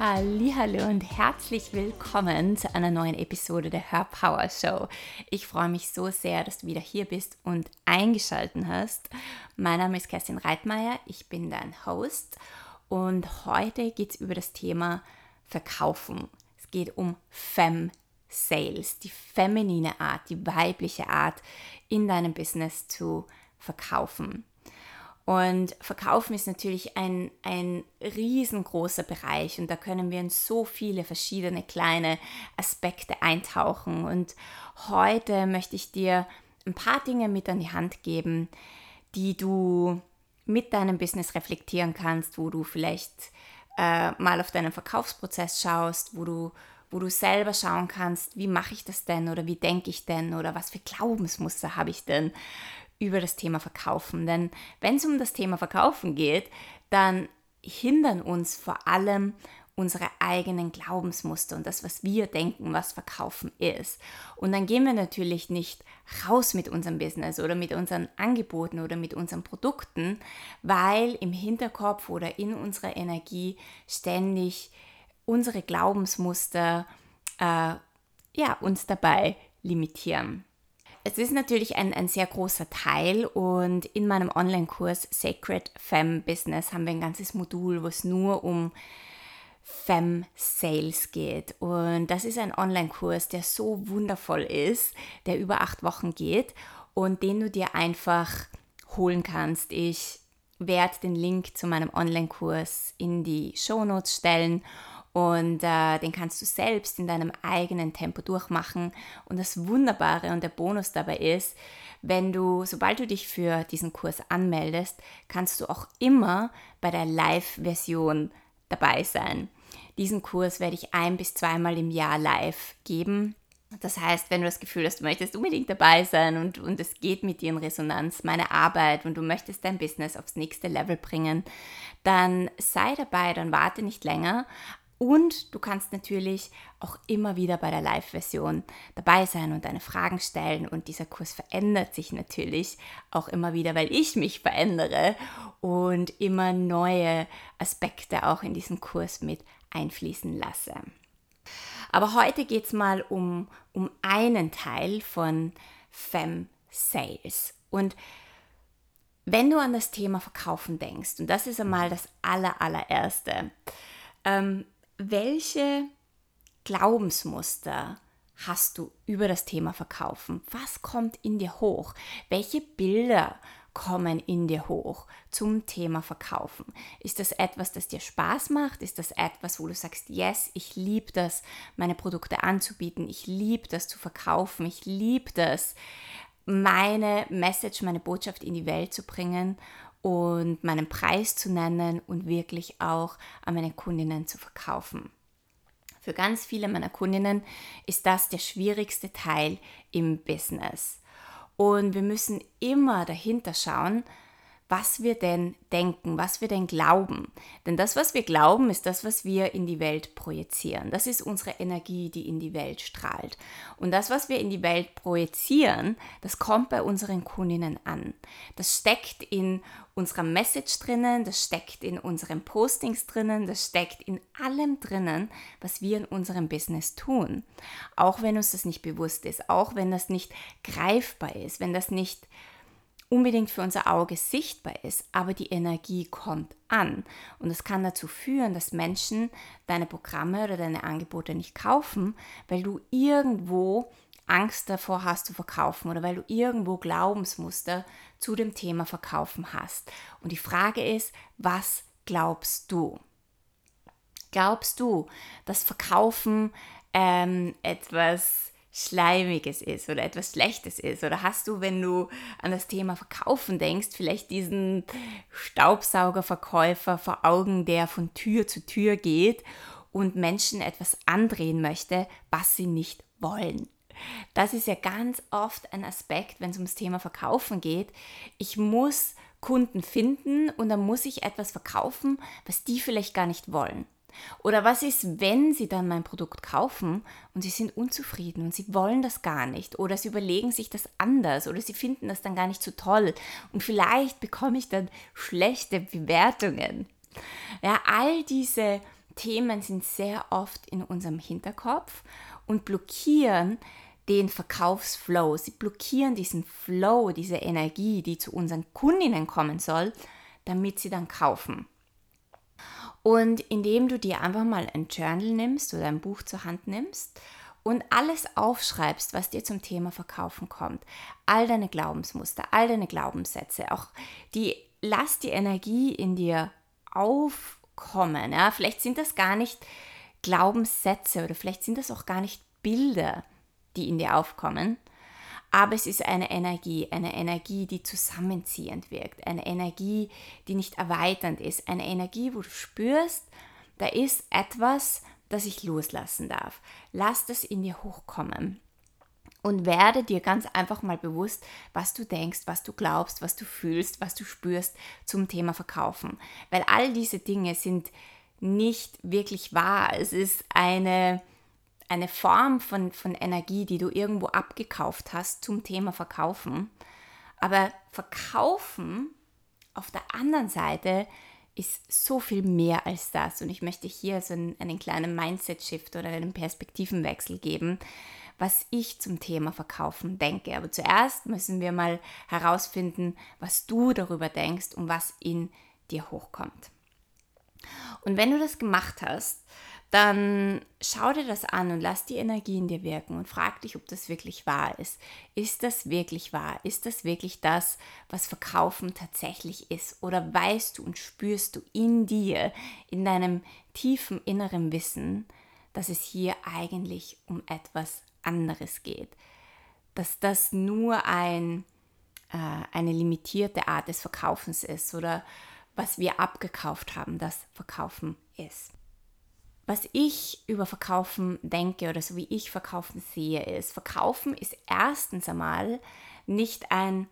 Hallo und herzlich willkommen zu einer neuen Episode der Her Power Show. Ich freue mich so sehr, dass du wieder hier bist und eingeschaltet hast. Mein Name ist Kerstin Reitmeier, ich bin dein Host und heute geht es über das Thema Verkaufen. Es geht um Fem Sales, die feminine Art, die weibliche Art in deinem Business zu verkaufen. Und Verkaufen ist natürlich ein, ein riesengroßer Bereich und da können wir in so viele verschiedene kleine Aspekte eintauchen. Und heute möchte ich dir ein paar Dinge mit an die Hand geben, die du mit deinem Business reflektieren kannst, wo du vielleicht äh, mal auf deinen Verkaufsprozess schaust, wo du, wo du selber schauen kannst, wie mache ich das denn oder wie denke ich denn oder was für Glaubensmuster habe ich denn über das Thema Verkaufen. Denn wenn es um das Thema Verkaufen geht, dann hindern uns vor allem unsere eigenen Glaubensmuster und das, was wir denken, was Verkaufen ist. Und dann gehen wir natürlich nicht raus mit unserem Business oder mit unseren Angeboten oder mit unseren Produkten, weil im Hinterkopf oder in unserer Energie ständig unsere Glaubensmuster äh, ja, uns dabei limitieren. Es ist natürlich ein, ein sehr großer Teil und in meinem Online-Kurs Sacred Femme Business haben wir ein ganzes Modul, wo es nur um Femme Sales geht. Und das ist ein Online-Kurs, der so wundervoll ist, der über acht Wochen geht und den du dir einfach holen kannst. Ich werde den Link zu meinem Online-Kurs in die Show Notes stellen und äh, den kannst du selbst in deinem eigenen Tempo durchmachen. Und das Wunderbare und der Bonus dabei ist, wenn du, sobald du dich für diesen Kurs anmeldest, kannst du auch immer bei der Live-Version dabei sein. Diesen Kurs werde ich ein bis zweimal im Jahr live geben. Das heißt, wenn du das Gefühl hast, du möchtest unbedingt dabei sein und, und es geht mit dir in Resonanz, meine Arbeit und du möchtest dein Business aufs nächste Level bringen, dann sei dabei, dann warte nicht länger. Und du kannst natürlich auch immer wieder bei der Live-Version dabei sein und deine Fragen stellen. Und dieser Kurs verändert sich natürlich auch immer wieder, weil ich mich verändere und immer neue Aspekte auch in diesen Kurs mit einfließen lasse. Aber heute geht es mal um, um einen Teil von Fem Sales. Und wenn du an das Thema Verkaufen denkst, und das ist einmal das aller, allererste, ähm, welche Glaubensmuster hast du über das Thema Verkaufen? Was kommt in dir hoch? Welche Bilder kommen in dir hoch zum Thema Verkaufen? Ist das etwas, das dir Spaß macht? Ist das etwas, wo du sagst, yes, ich liebe das, meine Produkte anzubieten, ich liebe das zu verkaufen, ich liebe das, meine Message, meine Botschaft in die Welt zu bringen? Und meinen Preis zu nennen und wirklich auch an meine Kundinnen zu verkaufen. Für ganz viele meiner Kundinnen ist das der schwierigste Teil im Business. Und wir müssen immer dahinter schauen, was wir denn denken, was wir denn glauben. Denn das, was wir glauben, ist das, was wir in die Welt projizieren. Das ist unsere Energie, die in die Welt strahlt. Und das, was wir in die Welt projizieren, das kommt bei unseren Kundinnen an. Das steckt in unserer Message drinnen, das steckt in unseren Postings drinnen, das steckt in allem drinnen, was wir in unserem Business tun. Auch wenn uns das nicht bewusst ist, auch wenn das nicht greifbar ist, wenn das nicht unbedingt für unser Auge sichtbar ist, aber die Energie kommt an. Und es kann dazu führen, dass Menschen deine Programme oder deine Angebote nicht kaufen, weil du irgendwo Angst davor hast zu verkaufen oder weil du irgendwo Glaubensmuster zu dem Thema Verkaufen hast. Und die Frage ist, was glaubst du? Glaubst du, dass Verkaufen ähm, etwas Schleimiges ist oder etwas Schlechtes ist? Oder hast du, wenn du an das Thema Verkaufen denkst, vielleicht diesen Staubsaugerverkäufer vor Augen, der von Tür zu Tür geht und Menschen etwas andrehen möchte, was sie nicht wollen? Das ist ja ganz oft ein Aspekt, wenn es ums Thema Verkaufen geht. Ich muss Kunden finden und dann muss ich etwas verkaufen, was die vielleicht gar nicht wollen. Oder was ist, wenn Sie dann mein Produkt kaufen und Sie sind unzufrieden und Sie wollen das gar nicht oder Sie überlegen sich das anders oder Sie finden das dann gar nicht so toll und vielleicht bekomme ich dann schlechte Bewertungen. Ja, all diese Themen sind sehr oft in unserem Hinterkopf und blockieren den Verkaufsflow. Sie blockieren diesen Flow, diese Energie, die zu unseren Kundinnen kommen soll, damit sie dann kaufen. Und indem du dir einfach mal ein Journal nimmst oder ein Buch zur Hand nimmst und alles aufschreibst, was dir zum Thema Verkaufen kommt, all deine Glaubensmuster, all deine Glaubenssätze, auch die, lass die Energie in dir aufkommen. Ja? Vielleicht sind das gar nicht Glaubenssätze oder vielleicht sind das auch gar nicht Bilder, die in dir aufkommen, aber es ist eine Energie, eine Energie, die zusammenziehend wirkt, eine Energie, die nicht erweiternd ist, eine Energie, wo du spürst, da ist etwas, das ich loslassen darf. Lass das in dir hochkommen. Und werde dir ganz einfach mal bewusst, was du denkst, was du glaubst, was du fühlst, was du spürst zum Thema Verkaufen. Weil all diese Dinge sind nicht wirklich wahr. Es ist eine, eine Form von, von Energie, die du irgendwo abgekauft hast zum Thema Verkaufen. Aber Verkaufen auf der anderen Seite ist so viel mehr als das. Und ich möchte hier so einen, einen kleinen Mindset-Shift oder einen Perspektivenwechsel geben, was ich zum Thema Verkaufen denke. Aber zuerst müssen wir mal herausfinden, was du darüber denkst und was in dir hochkommt. Und wenn du das gemacht hast, dann schau dir das an und lass die Energie in dir wirken und frag dich, ob das wirklich wahr ist. Ist das wirklich wahr? Ist das wirklich das, was Verkaufen tatsächlich ist? Oder weißt du und spürst du in dir, in deinem tiefen inneren Wissen, dass es hier eigentlich um etwas anderes geht? Dass das nur ein, äh, eine limitierte Art des Verkaufens ist oder was wir abgekauft haben, das Verkaufen ist. Was ich über Verkaufen denke oder so wie ich Verkaufen sehe, ist, Verkaufen ist erstens einmal nicht ein,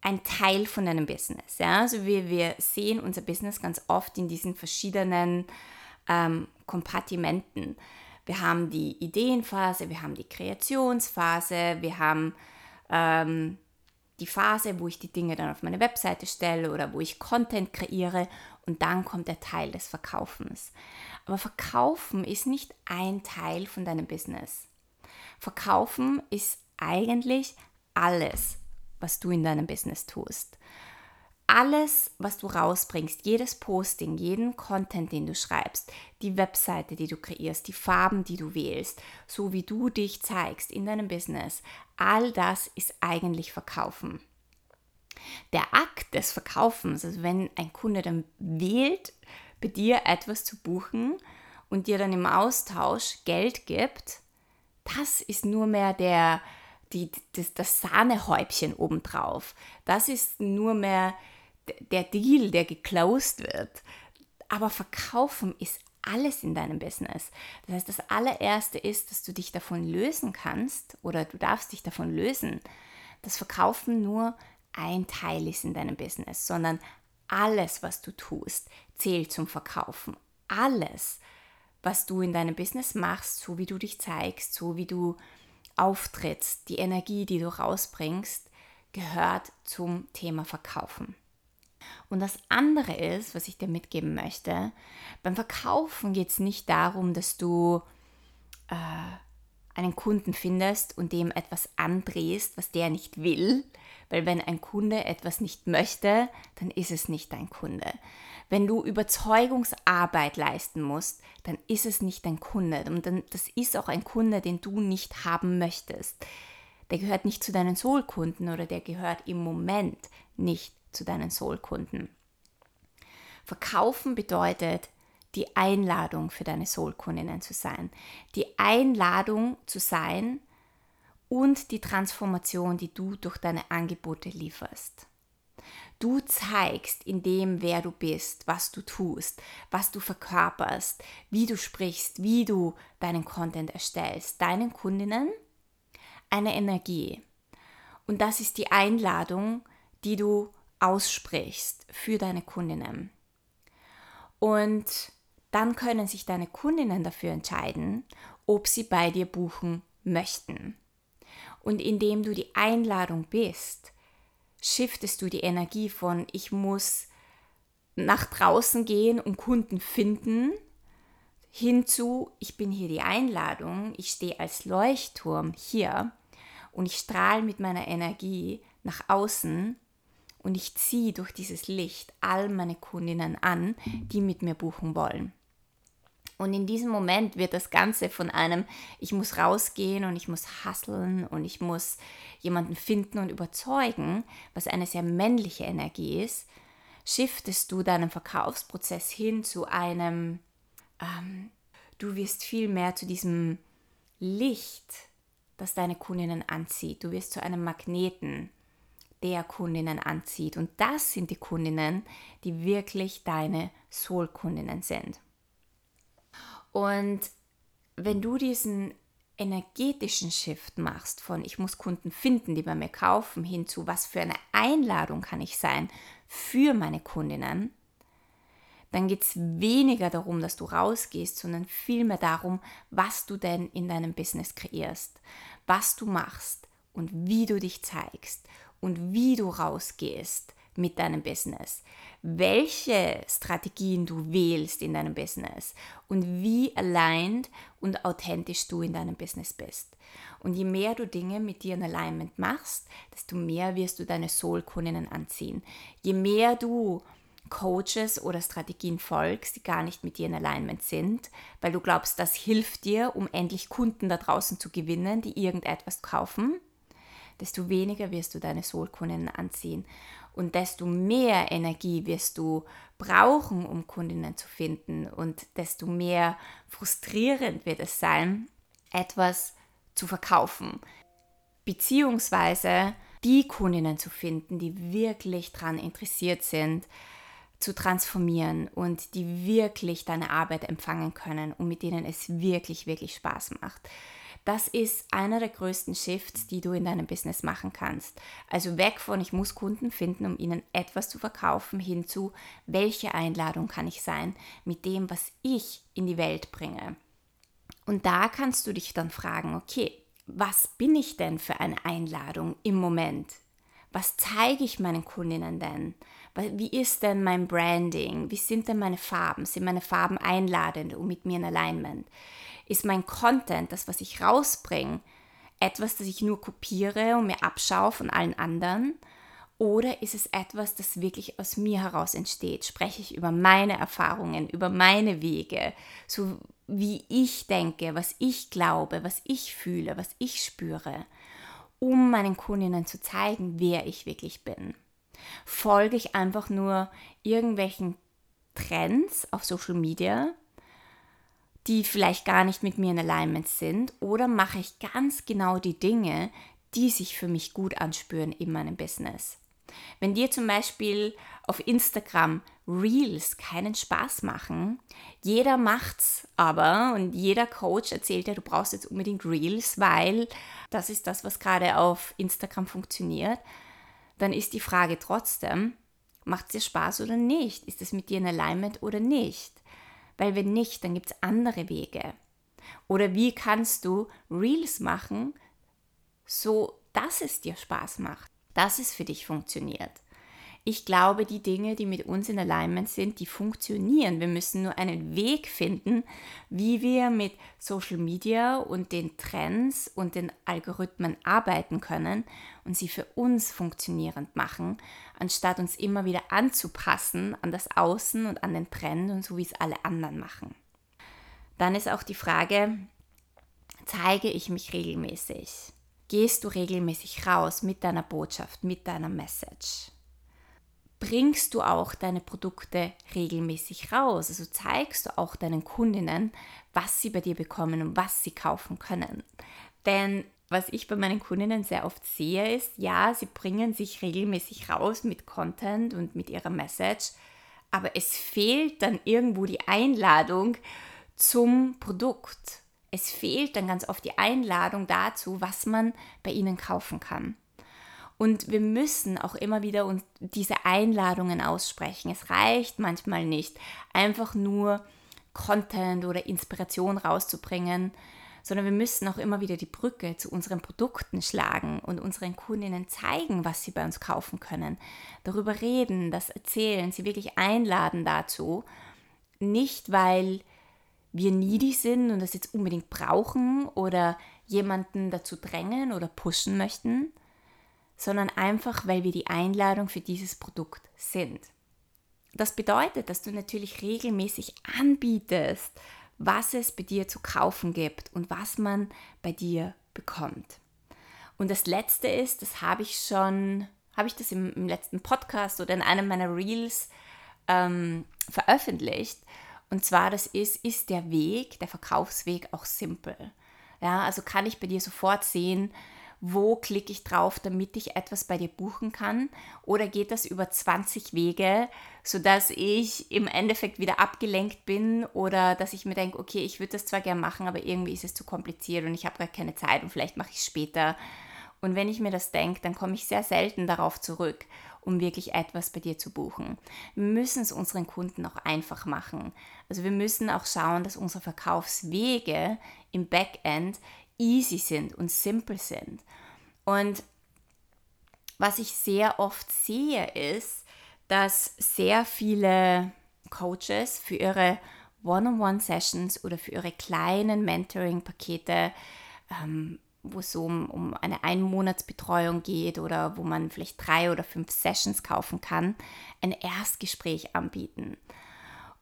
ein Teil von einem Business. Ja? Also wir, wir sehen unser Business ganz oft in diesen verschiedenen ähm, Kompartimenten. Wir haben die Ideenphase, wir haben die Kreationsphase, wir haben ähm, die Phase, wo ich die Dinge dann auf meine Webseite stelle oder wo ich Content kreiere und dann kommt der Teil des Verkaufens. Aber Verkaufen ist nicht ein Teil von deinem Business. Verkaufen ist eigentlich alles, was du in deinem Business tust. Alles, was du rausbringst, jedes Posting, jeden Content, den du schreibst, die Webseite, die du kreierst, die Farben, die du wählst, so wie du dich zeigst in deinem Business, all das ist eigentlich Verkaufen. Der Akt des Verkaufens, also wenn ein Kunde dann wählt, bei dir etwas zu buchen und dir dann im Austausch Geld gibt, das ist nur mehr der, die, das, das Sahnehäubchen obendrauf. Das ist nur mehr der Deal, der geclosed wird. Aber verkaufen ist alles in deinem Business. Das heißt, das allererste ist, dass du dich davon lösen kannst oder du darfst dich davon lösen, dass Verkaufen nur ein Teil ist in deinem Business, sondern alles, was du tust, zählt zum Verkaufen. Alles, was du in deinem Business machst, so wie du dich zeigst, so wie du auftrittst, die Energie, die du rausbringst, gehört zum Thema Verkaufen. Und das andere ist, was ich dir mitgeben möchte, beim Verkaufen geht es nicht darum, dass du äh, einen Kunden findest und dem etwas andrehst, was der nicht will, weil wenn ein Kunde etwas nicht möchte, dann ist es nicht dein Kunde. Wenn du Überzeugungsarbeit leisten musst, dann ist es nicht dein Kunde. Und dann, das ist auch ein Kunde, den du nicht haben möchtest. Der gehört nicht zu deinen Soulkunden oder der gehört im Moment nicht zu deinen Soulkunden. Verkaufen bedeutet, die Einladung für deine Soulkundinnen zu sein. Die Einladung zu sein, und die Transformation, die du durch deine Angebote lieferst. Du zeigst in dem, wer du bist, was du tust, was du verkörperst, wie du sprichst, wie du deinen Content erstellst, deinen Kundinnen eine Energie. Und das ist die Einladung, die du aussprichst für deine Kundinnen. Und dann können sich deine Kundinnen dafür entscheiden, ob sie bei dir buchen möchten. Und indem du die Einladung bist, shiftest du die Energie von ich muss nach draußen gehen und Kunden finden, hinzu, ich bin hier die Einladung, ich stehe als Leuchtturm hier und ich strahle mit meiner Energie nach außen und ich ziehe durch dieses Licht all meine Kundinnen an, die mit mir buchen wollen. Und in diesem Moment wird das Ganze von einem, ich muss rausgehen und ich muss hasseln und ich muss jemanden finden und überzeugen, was eine sehr männliche Energie ist, shiftest du deinen Verkaufsprozess hin zu einem, ähm, du wirst viel mehr zu diesem Licht, das deine Kundinnen anzieht. Du wirst zu einem Magneten, der Kundinnen anzieht. Und das sind die Kundinnen, die wirklich deine Soul-Kundinnen sind. Und wenn du diesen energetischen Shift machst von ich muss Kunden finden, die bei mir kaufen, hin zu was für eine Einladung kann ich sein für meine Kundinnen, dann geht es weniger darum, dass du rausgehst, sondern vielmehr darum, was du denn in deinem Business kreierst, was du machst und wie du dich zeigst und wie du rausgehst mit deinem Business, welche Strategien du wählst in deinem Business und wie aligned und authentisch du in deinem Business bist. Und je mehr du Dinge mit dir in Alignment machst, desto mehr wirst du deine Soul-Kundinnen anziehen. Je mehr du Coaches oder Strategien folgst, die gar nicht mit dir in Alignment sind, weil du glaubst, das hilft dir, um endlich Kunden da draußen zu gewinnen, die irgendetwas kaufen, desto weniger wirst du deine Soulkundinnen anziehen. Und desto mehr Energie wirst du brauchen, um Kundinnen zu finden. Und desto mehr frustrierend wird es sein, etwas zu verkaufen, beziehungsweise die Kundinnen zu finden, die wirklich daran interessiert sind, zu transformieren und die wirklich deine Arbeit empfangen können und mit denen es wirklich, wirklich Spaß macht. Das ist einer der größten Shifts, die du in deinem Business machen kannst. Also weg von, ich muss Kunden finden, um ihnen etwas zu verkaufen, hin zu, welche Einladung kann ich sein mit dem, was ich in die Welt bringe. Und da kannst du dich dann fragen, okay, was bin ich denn für eine Einladung im Moment? Was zeige ich meinen Kundinnen denn? Wie ist denn mein Branding? Wie sind denn meine Farben? Sind meine Farben einladend und mit mir in Alignment? Ist mein Content, das, was ich rausbringe, etwas, das ich nur kopiere und mir abschaue von allen anderen? Oder ist es etwas, das wirklich aus mir heraus entsteht? Spreche ich über meine Erfahrungen, über meine Wege, so wie ich denke, was ich glaube, was ich fühle, was ich spüre, um meinen Kundinnen zu zeigen, wer ich wirklich bin? Folge ich einfach nur irgendwelchen Trends auf Social Media, die vielleicht gar nicht mit mir in Alignment sind, oder mache ich ganz genau die Dinge, die sich für mich gut anspüren in meinem Business? Wenn dir zum Beispiel auf Instagram Reels keinen Spaß machen, jeder macht's aber und jeder Coach erzählt dir, du brauchst jetzt unbedingt Reels, weil das ist das, was gerade auf Instagram funktioniert, dann ist die Frage trotzdem, macht es dir Spaß oder nicht? Ist es mit dir in Alignment oder nicht? Weil wenn nicht, dann gibt es andere Wege. Oder wie kannst du Reels machen, so dass es dir Spaß macht, dass es für dich funktioniert? Ich glaube, die Dinge, die mit uns in Alignment sind, die funktionieren. Wir müssen nur einen Weg finden, wie wir mit Social Media und den Trends und den Algorithmen arbeiten können und sie für uns funktionierend machen, anstatt uns immer wieder anzupassen an das Außen und an den Trend und so wie es alle anderen machen. Dann ist auch die Frage, zeige ich mich regelmäßig? Gehst du regelmäßig raus mit deiner Botschaft, mit deiner Message? Bringst du auch deine Produkte regelmäßig raus. Also zeigst du auch deinen Kundinnen, was sie bei dir bekommen und was sie kaufen können. Denn was ich bei meinen Kundinnen sehr oft sehe, ist, ja, sie bringen sich regelmäßig raus mit Content und mit ihrer Message, aber es fehlt dann irgendwo die Einladung zum Produkt. Es fehlt dann ganz oft die Einladung dazu, was man bei ihnen kaufen kann. Und wir müssen auch immer wieder uns diese Einladungen aussprechen. Es reicht manchmal nicht, einfach nur Content oder Inspiration rauszubringen, sondern wir müssen auch immer wieder die Brücke zu unseren Produkten schlagen und unseren Kundinnen zeigen, was sie bei uns kaufen können. Darüber reden, das erzählen, sie wirklich einladen dazu. Nicht, weil wir needy sind und das jetzt unbedingt brauchen oder jemanden dazu drängen oder pushen möchten, sondern einfach, weil wir die Einladung für dieses Produkt sind. Das bedeutet, dass du natürlich regelmäßig anbietest, was es bei dir zu kaufen gibt und was man bei dir bekommt. Und das Letzte ist, das habe ich schon, habe ich das im, im, letzten Podcast oder in einem meiner Reels ähm, veröffentlicht. Und zwar, das ist, ist der Weg, der Verkaufsweg auch simpel. Ja, also kann ich bei dir sofort sehen, wo klicke ich drauf, damit ich etwas bei dir buchen kann? Oder geht das über 20 Wege, sodass ich im Endeffekt wieder abgelenkt bin oder dass ich mir denke, okay, ich würde das zwar gerne machen, aber irgendwie ist es zu kompliziert und ich habe gar keine Zeit und vielleicht mache ich es später. Und wenn ich mir das denke, dann komme ich sehr selten darauf zurück um wirklich etwas bei dir zu buchen. Wir müssen es unseren Kunden auch einfach machen. Also wir müssen auch schauen, dass unsere Verkaufswege im Backend easy sind und simpel sind. Und was ich sehr oft sehe, ist, dass sehr viele Coaches für ihre One-on-One-Sessions oder für ihre kleinen Mentoring-Pakete ähm, wo es so um, um eine Einmonatsbetreuung geht oder wo man vielleicht drei oder fünf Sessions kaufen kann, ein Erstgespräch anbieten.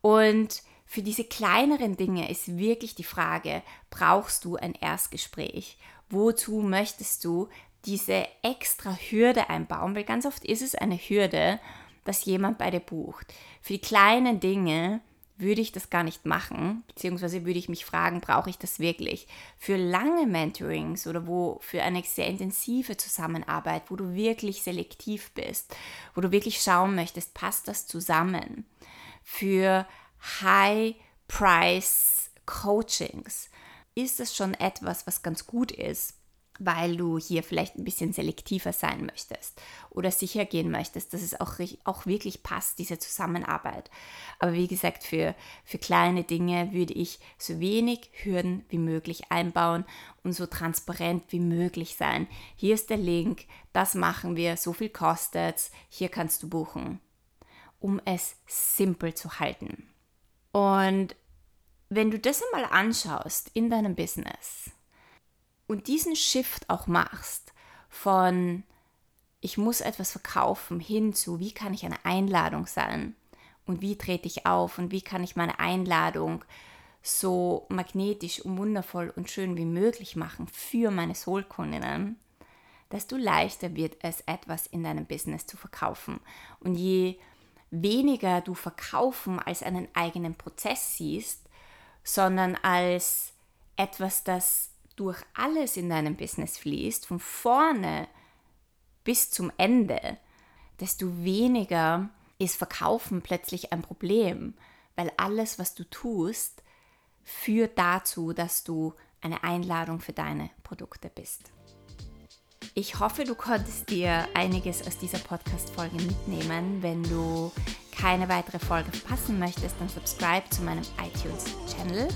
Und für diese kleineren Dinge ist wirklich die Frage, brauchst du ein Erstgespräch? Wozu möchtest du diese extra Hürde einbauen? Weil ganz oft ist es eine Hürde, dass jemand bei dir bucht. Für die kleinen Dinge würde ich das gar nicht machen, beziehungsweise würde ich mich fragen, brauche ich das wirklich? Für lange Mentorings oder wo für eine sehr intensive Zusammenarbeit, wo du wirklich selektiv bist, wo du wirklich schauen möchtest, passt das zusammen? Für High-Price Coachings ist das schon etwas, was ganz gut ist weil du hier vielleicht ein bisschen selektiver sein möchtest oder sicher gehen möchtest, dass es auch, auch wirklich passt, diese Zusammenarbeit. Aber wie gesagt, für, für kleine Dinge würde ich so wenig Hürden wie möglich einbauen und so transparent wie möglich sein. Hier ist der Link, das machen wir, so viel kostet es, hier kannst du buchen, um es simpel zu halten. Und wenn du das einmal anschaust in deinem Business, und diesen Shift auch machst von ich muss etwas verkaufen hin zu wie kann ich eine Einladung sein und wie trete ich auf und wie kann ich meine Einladung so magnetisch und wundervoll und schön wie möglich machen für meine Soulkundinnen, desto leichter wird es, etwas in deinem Business zu verkaufen. Und je weniger du verkaufen als einen eigenen Prozess siehst, sondern als etwas, das durch alles in deinem Business fließt, von vorne bis zum Ende, desto weniger ist Verkaufen plötzlich ein Problem, weil alles, was du tust, führt dazu, dass du eine Einladung für deine Produkte bist. Ich hoffe, du konntest dir einiges aus dieser Podcast-Folge mitnehmen. Wenn du keine weitere Folge verpassen möchtest, dann subscribe zu meinem iTunes-Channel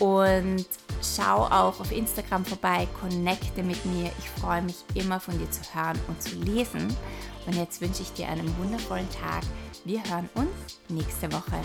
und schau auch auf Instagram vorbei, connecte mit mir. Ich freue mich immer von dir zu hören und zu lesen. Und jetzt wünsche ich dir einen wundervollen Tag. Wir hören uns nächste Woche.